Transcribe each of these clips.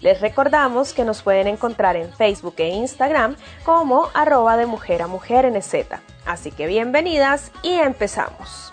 Les recordamos que nos pueden encontrar en Facebook e Instagram como arroba de mujer a mujer NZ. Así que bienvenidas y empezamos.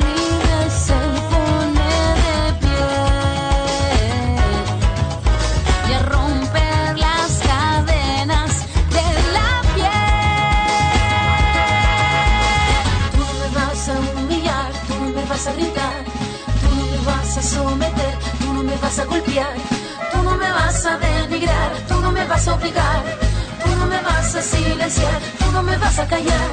Tú no me vas a obligar, tú no me vas a silenciar, tú no me vas a callar.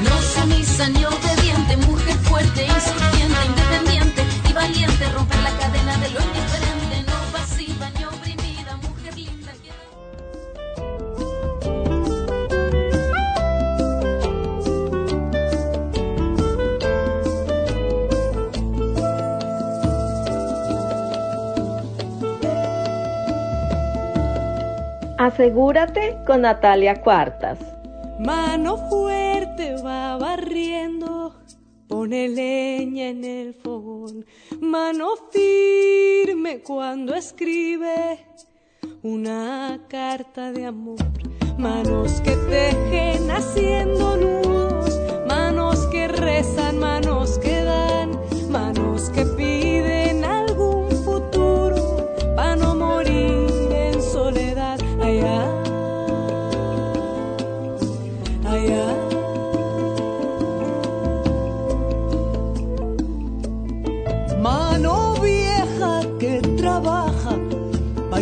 No sumisa ni obediente, mujer fuerte, insurgiente, independiente y valiente, romper la cadena de lo indiferente, Asegúrate con Natalia Cuartas. Mano fuerte va barriendo, pone leña en el fogón. Mano firme cuando escribe una carta de amor. Manos que tejen haciendo nudos, manos que rezan, manos que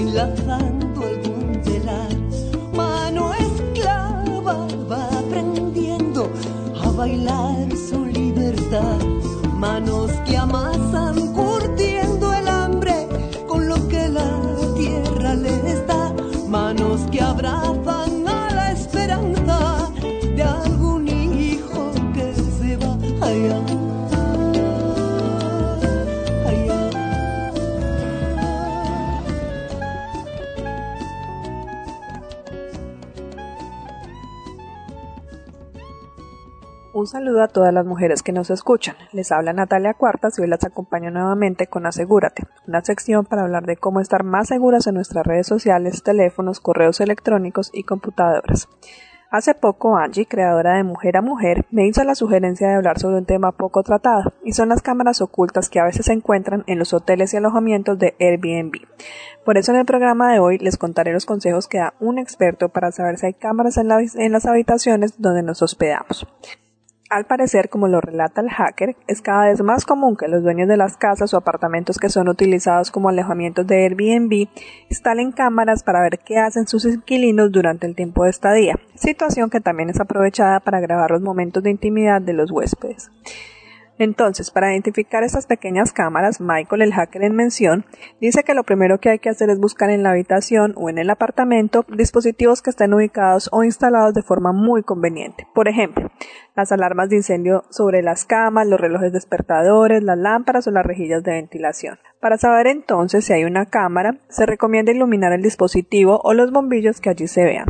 bailando algún Un saludo a todas las mujeres que nos escuchan. Les habla Natalia Cuartas y hoy las acompaño nuevamente con Asegúrate, una sección para hablar de cómo estar más seguras en nuestras redes sociales, teléfonos, correos electrónicos y computadoras. Hace poco Angie, creadora de Mujer a Mujer, me hizo la sugerencia de hablar sobre un tema poco tratado, y son las cámaras ocultas que a veces se encuentran en los hoteles y alojamientos de Airbnb. Por eso en el programa de hoy les contaré los consejos que da un experto para saber si hay cámaras en, en las habitaciones donde nos hospedamos. Al parecer, como lo relata el hacker, es cada vez más común que los dueños de las casas o apartamentos que son utilizados como alojamientos de Airbnb instalen cámaras para ver qué hacen sus inquilinos durante el tiempo de estadía, situación que también es aprovechada para grabar los momentos de intimidad de los huéspedes. Entonces, para identificar estas pequeñas cámaras, Michael, el hacker en mención, dice que lo primero que hay que hacer es buscar en la habitación o en el apartamento dispositivos que estén ubicados o instalados de forma muy conveniente. Por ejemplo, las alarmas de incendio sobre las camas, los relojes despertadores, las lámparas o las rejillas de ventilación. Para saber entonces si hay una cámara, se recomienda iluminar el dispositivo o los bombillos que allí se vean.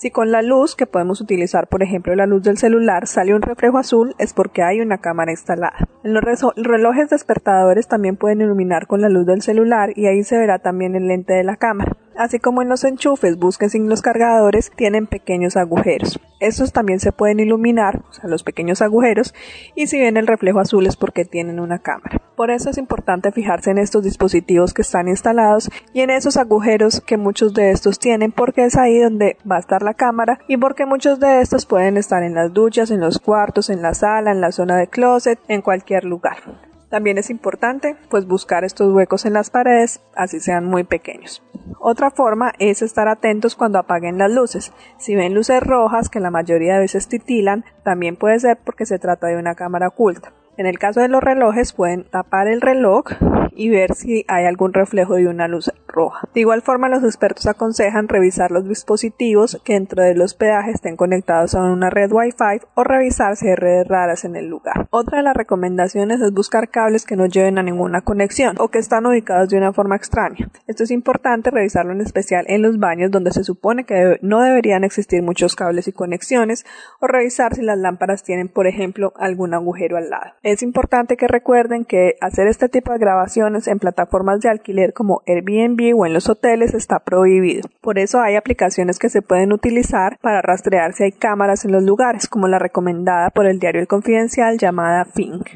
Si con la luz, que podemos utilizar por ejemplo la luz del celular, sale un reflejo azul, es porque hay una cámara instalada. En los relojes despertadores también pueden iluminar con la luz del celular y ahí se verá también el lente de la cámara. Así como en los enchufes, busquen sin los cargadores, tienen pequeños agujeros. Estos también se pueden iluminar, o sea, los pequeños agujeros, y si ven el reflejo azul es porque tienen una cámara. Por eso es importante fijarse en estos dispositivos que están instalados y en esos agujeros que muchos de estos tienen porque es ahí donde va a estar la cámara y porque muchos de estos pueden estar en las duchas, en los cuartos, en la sala, en la zona de closet, en cualquier lugar. También es importante pues buscar estos huecos en las paredes, así sean muy pequeños. Otra forma es estar atentos cuando apaguen las luces. Si ven luces rojas que la mayoría de veces titilan, también puede ser porque se trata de una cámara oculta. En el caso de los relojes pueden tapar el reloj y ver si hay algún reflejo de una luz roja. De igual forma, los expertos aconsejan revisar los dispositivos que dentro del hospedaje estén conectados a una red Wi-Fi o revisar si hay redes raras en el lugar. Otra de las recomendaciones es buscar cables que no lleven a ninguna conexión o que están ubicados de una forma extraña. Esto es importante revisarlo en especial en los baños donde se supone que no deberían existir muchos cables y conexiones o revisar si las lámparas tienen, por ejemplo, algún agujero al lado. Es importante que recuerden que hacer este tipo de grabaciones en plataformas de alquiler como Airbnb o en los hoteles está prohibido. Por eso hay aplicaciones que se pueden utilizar para rastrear si hay cámaras en los lugares, como la recomendada por el diario El Confidencial llamada Fink.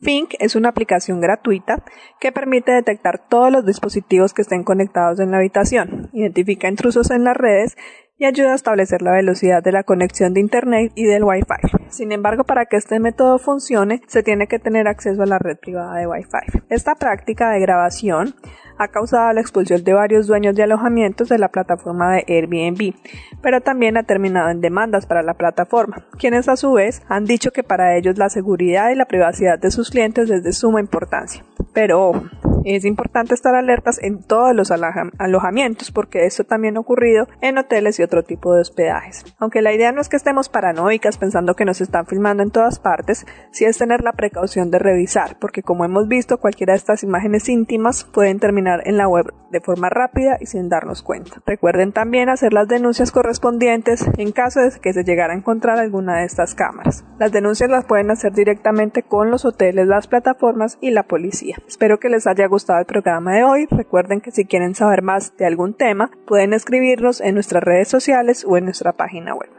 Fink es una aplicación gratuita que permite detectar todos los dispositivos que estén conectados en la habitación, identifica intrusos en las redes y ayuda a establecer la velocidad de la conexión de Internet y del Wi-Fi. Sin embargo, para que este método funcione, se tiene que tener acceso a la red privada de Wi-Fi. Esta práctica de grabación ha causado la expulsión de varios dueños de alojamientos de la plataforma de Airbnb, pero también ha terminado en demandas para la plataforma, quienes a su vez han dicho que para ellos la seguridad y la privacidad de sus clientes es de suma importancia. Pero es importante estar alertas en todos los alojamientos porque esto también ha ocurrido en hoteles y otro tipo de hospedajes. Aunque la idea no es que estemos paranoicas pensando que nos están filmando en todas partes, sí es tener la precaución de revisar, porque como hemos visto, cualquiera de estas imágenes íntimas pueden terminar en la web de forma rápida y sin darnos cuenta. Recuerden también hacer las denuncias correspondientes en caso de que se llegara a encontrar alguna de estas cámaras. Las denuncias las pueden hacer directamente con los hoteles, las plataformas y la policía. Espero que les haya gustado el programa de hoy. Recuerden que si quieren saber más de algún tema, pueden escribirnos en nuestras redes sociales o en nuestra página web.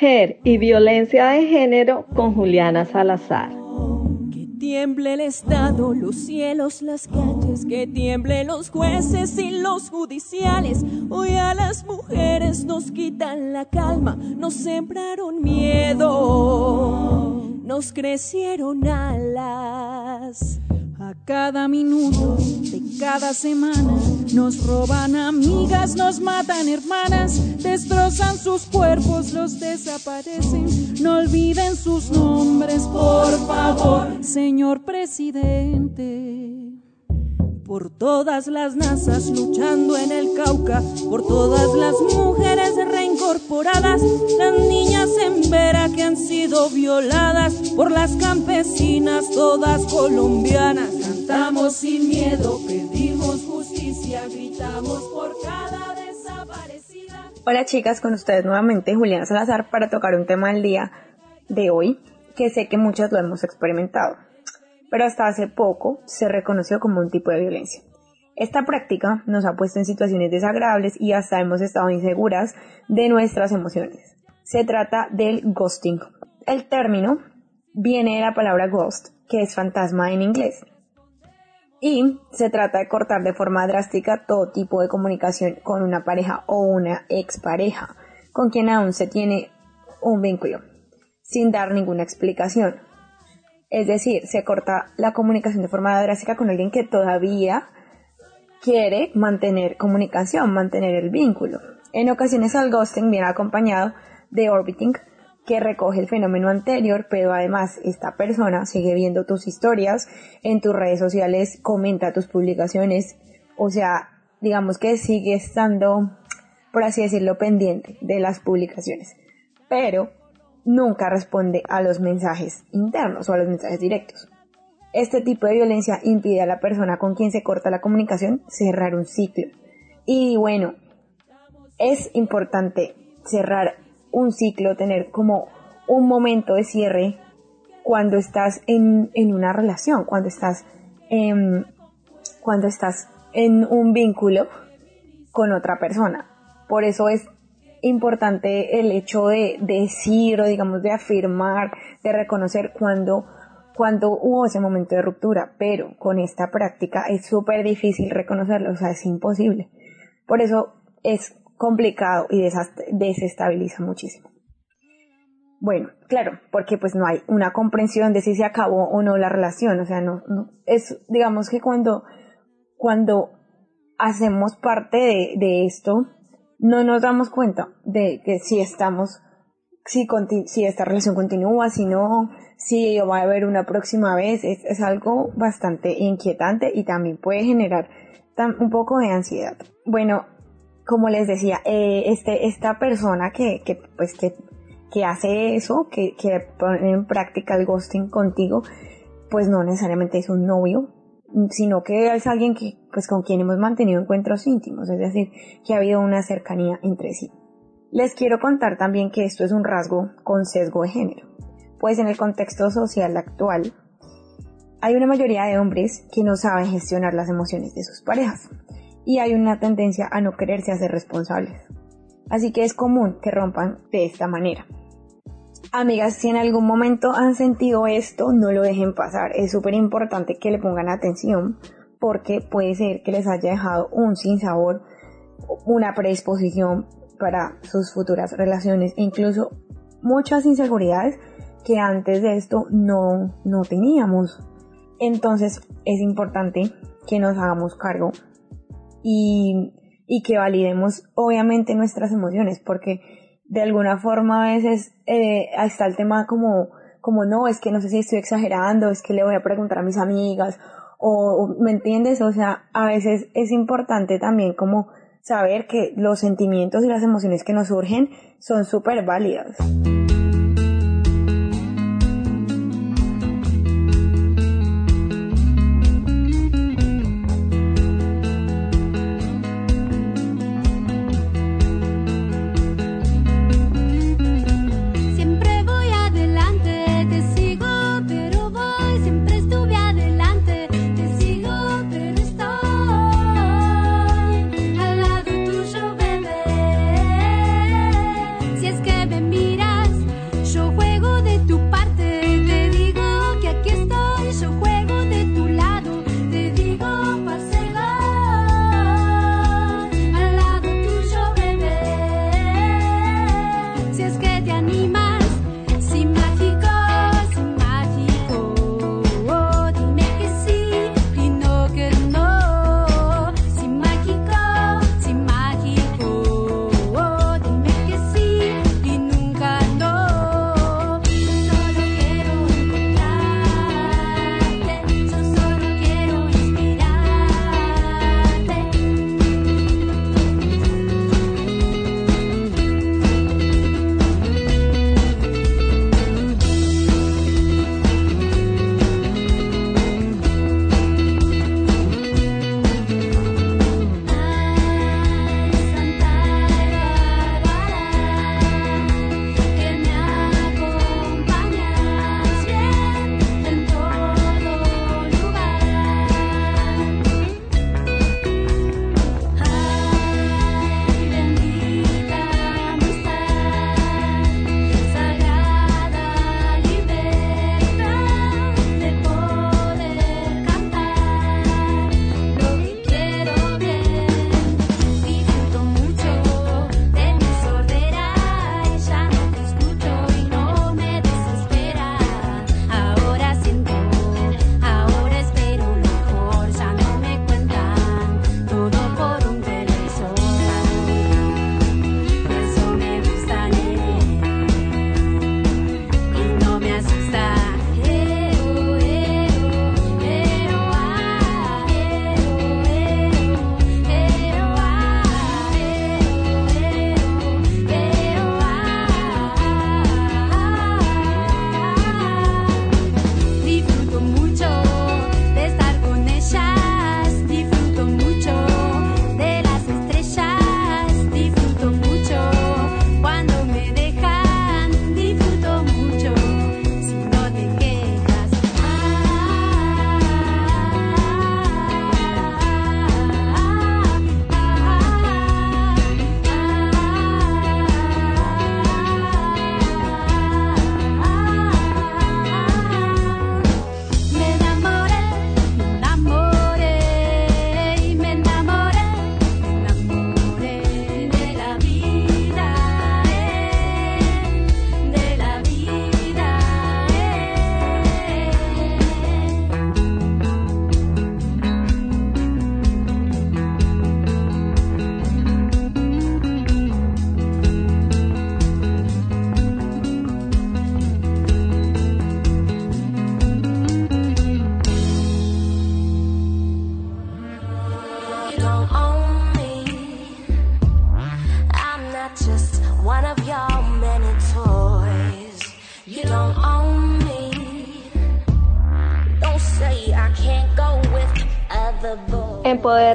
Y violencia de género con Juliana Salazar. Que tiemble el Estado, los cielos, las calles, que tiemble los jueces y los judiciales. Hoy a las mujeres nos quitan la calma, nos sembraron miedo, nos crecieron alas. A cada minuto de cada semana nos roban amigas, nos matan hermanas, destrozan sus cuerpos, los desaparecen. No olviden sus nombres, por favor, señor presidente por todas las nazas luchando en el Cauca, por todas las mujeres reincorporadas, las niñas en Vera que han sido violadas, por las campesinas todas colombianas. Cantamos sin miedo, pedimos Hola chicas, con ustedes nuevamente Juliana Salazar para tocar un tema del día de hoy que sé que muchas lo hemos experimentado pero hasta hace poco se reconoció como un tipo de violencia. Esta práctica nos ha puesto en situaciones desagradables y hasta hemos estado inseguras de nuestras emociones. Se trata del ghosting. El término viene de la palabra ghost, que es fantasma en inglés. Y se trata de cortar de forma drástica todo tipo de comunicación con una pareja o una expareja con quien aún se tiene un vínculo, sin dar ninguna explicación. Es decir, se corta la comunicación de forma drástica con alguien que todavía quiere mantener comunicación, mantener el vínculo. En ocasiones el ghosting viene acompañado de orbiting, que recoge el fenómeno anterior, pero además esta persona sigue viendo tus historias en tus redes sociales, comenta tus publicaciones, o sea, digamos que sigue estando, por así decirlo, pendiente de las publicaciones. Pero nunca responde a los mensajes internos o a los mensajes directos. Este tipo de violencia impide a la persona con quien se corta la comunicación cerrar un ciclo. Y bueno, es importante cerrar un ciclo, tener como un momento de cierre cuando estás en, una relación, cuando estás, en, cuando estás en un vínculo con otra persona. Por eso es importante el hecho de, decir o digamos de afirmar, de reconocer cuando, cuando hubo ese momento de ruptura, pero con esta práctica es súper difícil reconocerlo, o sea, es imposible. Por eso es complicado y desestabiliza muchísimo. Bueno, claro, porque pues no hay una comprensión de si se acabó o no la relación, o sea, no, no es, digamos que cuando, cuando hacemos parte de, esto, no nos damos cuenta de que si estamos, si, si esta relación continúa, si no, si va a haber una próxima vez, es, algo bastante inquietante y también puede generar un poco de ansiedad. Bueno, como les decía, eh, este, esta persona que, que, pues, que, que hace eso, que, que pone en práctica el ghosting contigo, pues no necesariamente es un novio, sino que es alguien que, pues, con quien hemos mantenido encuentros íntimos, es decir, que ha habido una cercanía entre sí. Les quiero contar también que esto es un rasgo con sesgo de género, pues en el contexto social actual hay una mayoría de hombres que no saben gestionar las emociones de sus parejas y hay una tendencia a no quererse hacer responsables. Así que es común que rompan de esta manera. Amigas, si en algún momento han sentido esto, no lo dejen pasar. Es súper importante que le pongan atención porque puede ser que les haya dejado un sinsabor, una predisposición para sus futuras relaciones e incluso muchas inseguridades que antes de esto no, no teníamos. Entonces es importante que nos hagamos cargo y, que validemos obviamente nuestras emociones porque de alguna forma a veces eh, está el tema como, como no, es que no sé si estoy exagerando, es que le voy a preguntar a mis amigas, o, ¿me entiendes? O sea, a veces es importante también como saber que los sentimientos y las emociones que nos surgen son súper válidas.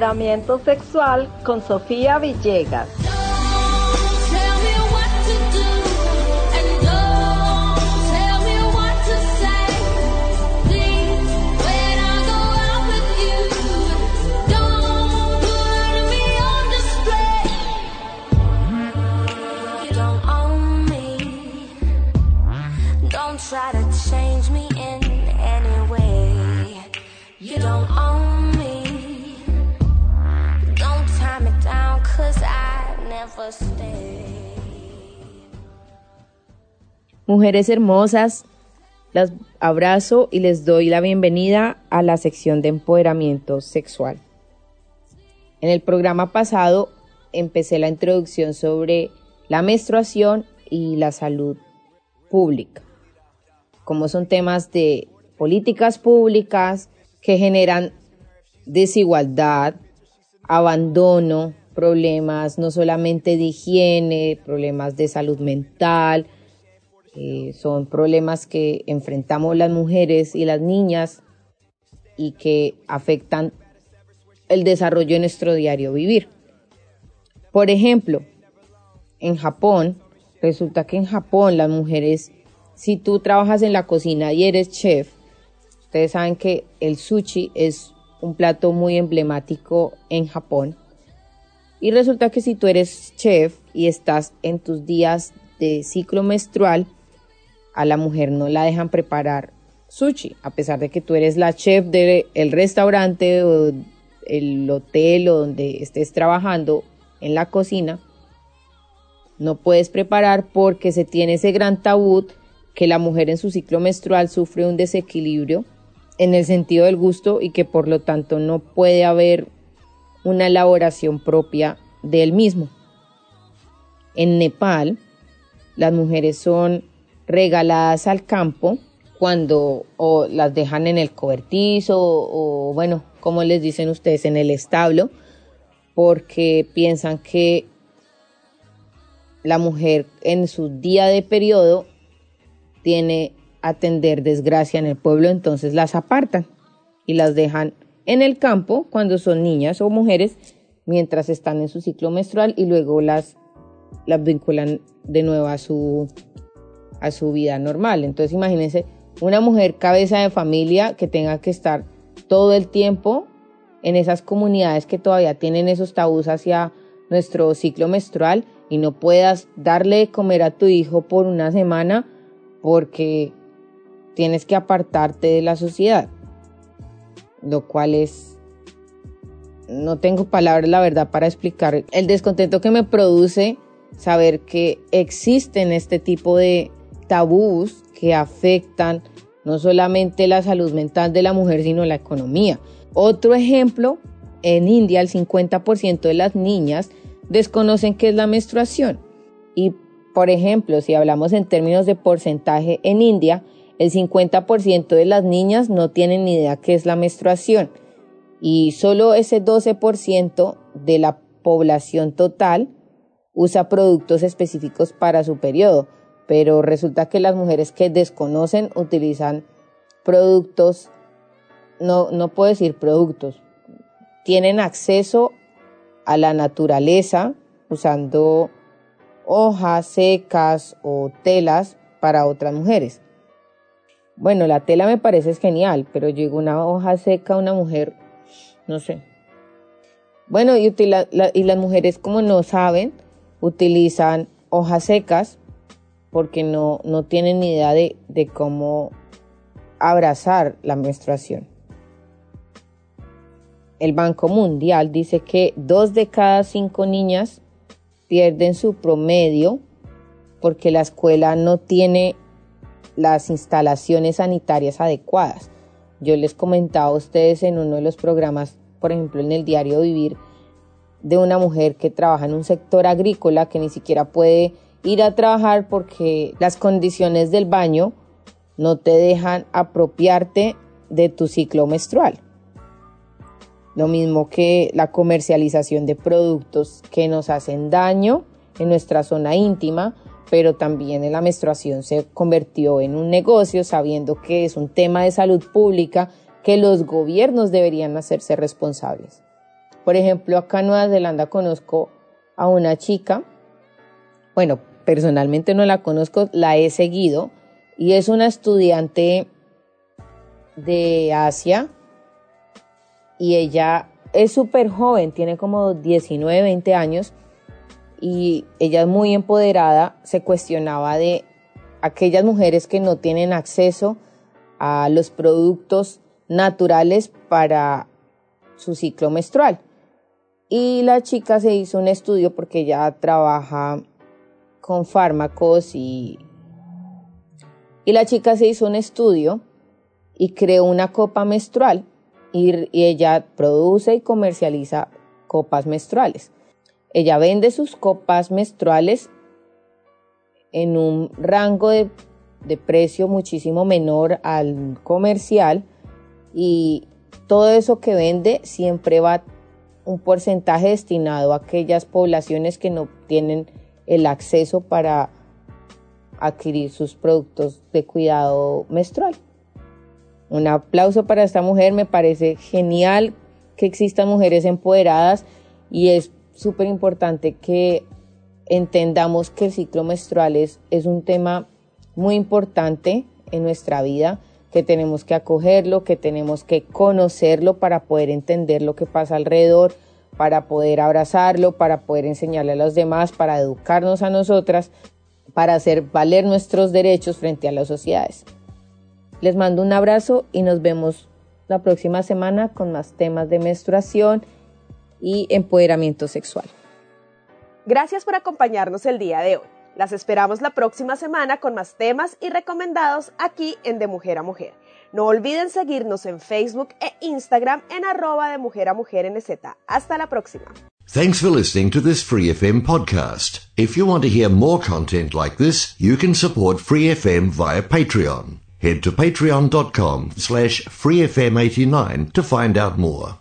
Empoderamiento sexual con Sofía Villegas. Mujeres hermosas, las abrazo y les doy la bienvenida a la sección de empoderamiento sexual. En el programa pasado empecé la introducción sobre la menstruación y la salud pública como son temas de políticas públicas que generan desigualdad, abandono, problemas no solamente de higiene, problemas de salud mental, eh, son problemas que enfrentamos las mujeres y las niñas y que afectan el desarrollo de nuestro diario vivir. Por ejemplo, en Japón, resulta que en Japón las mujeres si tú trabajas en la cocina y eres chef, ustedes saben que el sushi es un plato muy emblemático en Japón. Y resulta que si tú eres chef y estás en tus días de ciclo menstrual, a la mujer no la dejan preparar sushi, a pesar de que tú eres la chef del restaurante o el hotel o donde estés trabajando en la cocina. No puedes preparar porque se tiene ese gran tabú que la mujer en su ciclo menstrual sufre un desequilibrio en el sentido del gusto y que por lo tanto no puede haber una elaboración propia del mismo. En Nepal, las mujeres son regaladas al campo cuando o las dejan en el cobertizo o, bueno, como les dicen ustedes, en el establo, porque piensan que la mujer en su día de periodo tiene atender desgracia en el pueblo, entonces las apartan y las dejan en el campo cuando son niñas o mujeres mientras están en su ciclo menstrual y luego las, las vinculan de nuevo a su, a su vida normal. Entonces imagínense una mujer cabeza de familia que tenga que estar todo el tiempo en esas comunidades que todavía tienen esos tabús hacia nuestro ciclo menstrual y no puedas darle de comer a tu hijo por una semana porque tienes que apartarte de la sociedad, lo cual es, no tengo palabras la verdad para explicar el descontento que me produce saber que existen este tipo de tabús que afectan no solamente la salud mental de la mujer, sino la economía. Otro ejemplo, en India el 50% de las niñas desconocen qué es la menstruación. Y por ejemplo, si hablamos en términos de porcentaje en India, el 50% de las niñas no tienen ni idea qué es la menstruación. Y solo ese 12% de la población total usa productos específicos para su periodo, pero resulta que las mujeres que desconocen utilizan productos, no, no puedo decir productos, tienen acceso a la naturaleza usando hojas secas o telas para otras mujeres. Bueno, la tela me parece genial, pero llegó una hoja seca una mujer, no sé. Bueno, y las mujeres como no saben, utilizan hojas secas porque no, no tienen ni idea de, de cómo abrazar la menstruación. El Banco Mundial dice que dos de cada cinco niñas pierden su promedio porque la escuela no tiene las instalaciones sanitarias adecuadas. Yo les comentaba a ustedes en uno de los programas, por ejemplo en el diario Vivir, de una mujer que trabaja en un sector agrícola que ni siquiera puede ir a trabajar porque las condiciones del baño no te dejan apropiarte de tu ciclo menstrual. Lo mismo que la comercialización de productos que nos hacen daño en nuestra zona íntima, pero también en la menstruación se convirtió en un negocio sabiendo que es un tema de salud pública que los gobiernos deberían hacerse responsables. Por ejemplo, acá en Nueva Zelanda conozco a una chica, bueno, personalmente no la conozco, la he seguido, y es una estudiante de Asia, y ella es súper joven, tiene como 19, 20 años, y ella es muy empoderada, se cuestionaba de aquellas mujeres que no tienen acceso a los productos naturales para su ciclo menstrual. Y la chica se hizo un estudio porque ella trabaja con fármacos y, y la chica se hizo un estudio y creó una copa menstrual y, y ella produce y comercializa copas menstruales. Ella vende sus copas menstruales en un rango de, de precio muchísimo menor al comercial y todo eso que vende siempre va un porcentaje destinado a aquellas poblaciones que no tienen el acceso para adquirir sus productos de cuidado menstrual. Un aplauso para esta mujer, me parece genial que existan mujeres empoderadas y es súper importante que entendamos que el ciclo menstrual es, es un tema muy importante en nuestra vida, que tenemos que acogerlo, que tenemos que conocerlo para poder entender lo que pasa alrededor, para poder abrazarlo, para poder enseñarle a los demás, para educarnos a nosotras, para hacer valer nuestros derechos frente a las sociedades. Les mando un abrazo y nos vemos la próxima semana con más temas de menstruación y empoderamiento sexual. Gracias por acompañarnos el día de hoy. Las esperamos la próxima semana con más temas y recomendados aquí en De Mujer a Mujer. No olviden seguirnos en Facebook e Instagram en arroba de mujer a mujer NZ. Hasta la próxima. Thanks for listening to this Free FM podcast. If you want to hear more content like this, you can support Free FM via Patreon. Head to patreon.com slash freefm89 to find out more.